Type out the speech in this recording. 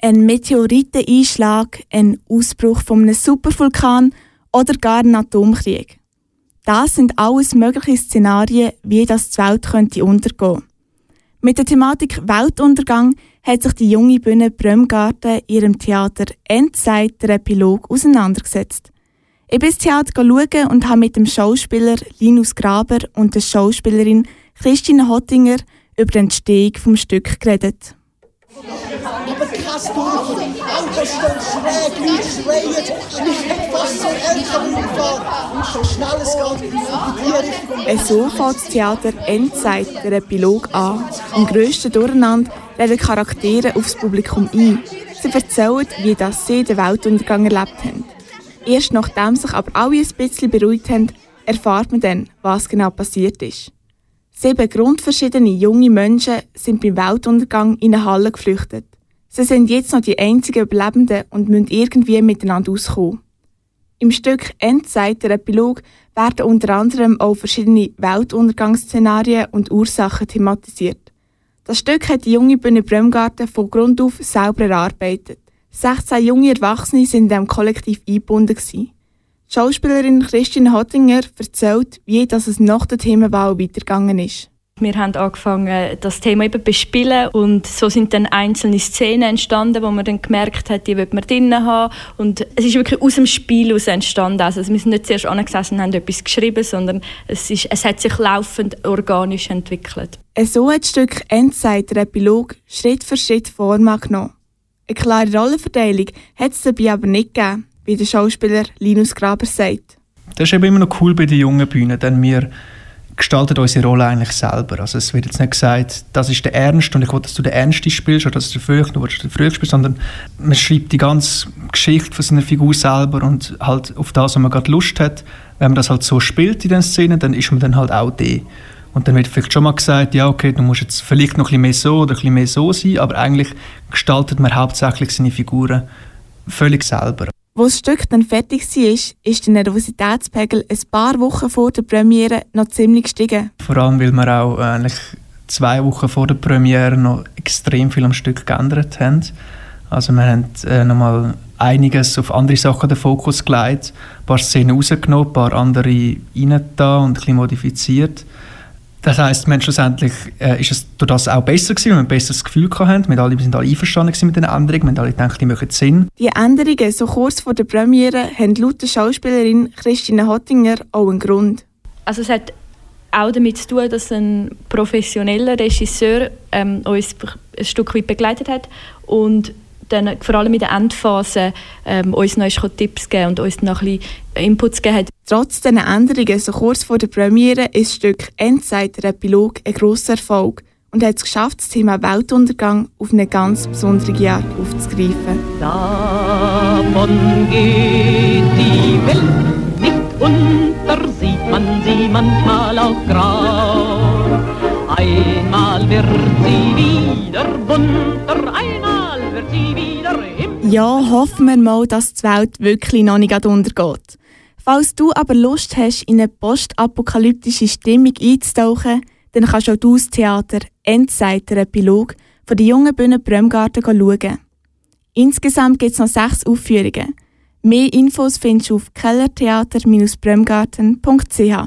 ein Meteoriteneinschlag, ein Ausbruch von einem Supervulkan oder gar ein Atomkrieg. Das sind alles mögliche Szenarien, wie das die Welt könnte untergehen. Mit der Thematik Weltuntergang hat sich die junge Bühne Brömgarten ihrem Theater Endzeit der Epilog auseinandergesetzt. Ich bin ins Theater schauen und habe mit dem Schauspieler Linus Graber und der Schauspielerin Christine Hottinger über die Entstehung des Stück geredet. Autos stehen schräg, Leute schreien. Ich hätte fast so ein. Und so schnell es geht, in. So fängt das Theater Endzeit, der Epilog, an. Im grössten Durcheinander reden Charaktere aufs Publikum ein. Sie erzählen, wie das sie den Weltuntergang erlebt haben. Erst nachdem sich aber alle ein bisschen beruhigt haben, erfahrt man dann, was genau passiert ist. Sieben grundverschiedene junge Menschen sind beim Weltuntergang in eine Halle geflüchtet. Sie sind jetzt noch die einzigen Überlebenden und müssen irgendwie miteinander auskommen. Im Stück Endzeit der Epilog werden unter anderem auch verschiedene Weltuntergangsszenarien und Ursachen thematisiert. Das Stück hat die junge Bühne Brömgarten von Grund auf selber erarbeitet. 16 junge Erwachsene sind in diesem Kollektiv eingebunden. Die Schauspielerin Christine Hottinger erzählt, wie das es nach der Themenwahl weitergegangen ist. Wir haben angefangen, das Thema eben bespielen und so sind dann einzelne Szenen entstanden, wo man dann gemerkt hat, die will man drinnen haben und es ist wirklich aus dem Spiel aus entstanden. Also wir sind nicht zuerst angesessen und haben etwas geschrieben, sondern es, ist, es hat sich laufend organisch entwickelt. So hat das Stück Endzeit der Epilog Schritt für Schritt Form angenommen. Eine klare Rollenverteilung hat es dabei aber nicht gegeben wie der Schauspieler Linus Graber sagt. Das ist eben immer noch cool bei den jungen Bühnen, denn wir gestalten unsere Rolle eigentlich selber. Also es wird jetzt nicht gesagt, das ist der Ernst und ich will, dass du der Ernste spielst oder dass du Früchte, du willst der Früchte spielst, sondern man schreibt die ganze Geschichte von seiner Figur selber und halt auf das, was man gerade Lust hat. Wenn man das halt so spielt in den Szenen, dann ist man dann halt auch der. Und dann wird vielleicht schon mal gesagt, ja okay, du musst jetzt vielleicht noch ein bisschen mehr so oder ein bisschen mehr so sein, aber eigentlich gestaltet man hauptsächlich seine Figuren völlig selber. Wo das Stück dann fertig war, ist der Nervositätspegel ein paar Wochen vor der Premiere noch ziemlich gestiegen. Vor allem, weil wir auch eigentlich zwei Wochen vor der Premiere noch extrem viel am Stück geändert haben. Also wir haben äh, nochmal einiges auf andere Sachen den Fokus gelegt, ein paar Szenen rausgenommen, ein paar andere rein da und ein bisschen modifiziert. Das heisst, schlussendlich äh, ist es durch das auch besser gewesen, weil wir ein besseres Gefühl hatten. Wir, alle, wir sind alle einverstanden mit den Änderungen, wir haben alle gedacht, die machen Sinn. Die Änderungen so kurz vor der Premiere haben laut der Schauspielerin Christine Hottinger auch einen Grund. Also es hat auch damit zu tun, dass ein professioneller Regisseur ähm, uns ein Stück weit begleitet hat und dann vor allem in der Endphase ähm, uns noch Tipps geben und uns noch ein bisschen Inputs gegeben hat. Trotz dieser Änderungen so kurz vor der Premiere ist das Stück Endzeit der Epilog ein grosser Erfolg und hat es geschafft, das Thema Weltuntergang auf eine ganz besondere Art aufzugreifen. Davon geht die Welt nicht unter, sieht man sie manchmal auch grau. Einmal wird sie wieder bunter, einmal Ja, hoffen wir mal, dass die Welt wirklich noch nicht untergeht. Falls du aber Lust hast, in eine postapokalyptische Stimmung einzutauchen, dann kannst auch du das Theater Endzeit, der Epilog, von der jungen Bühne Brömgarten schauen. Insgesamt gibt es noch sechs Aufführungen. Mehr Infos findest du auf kellertheater-brömgarten.ch.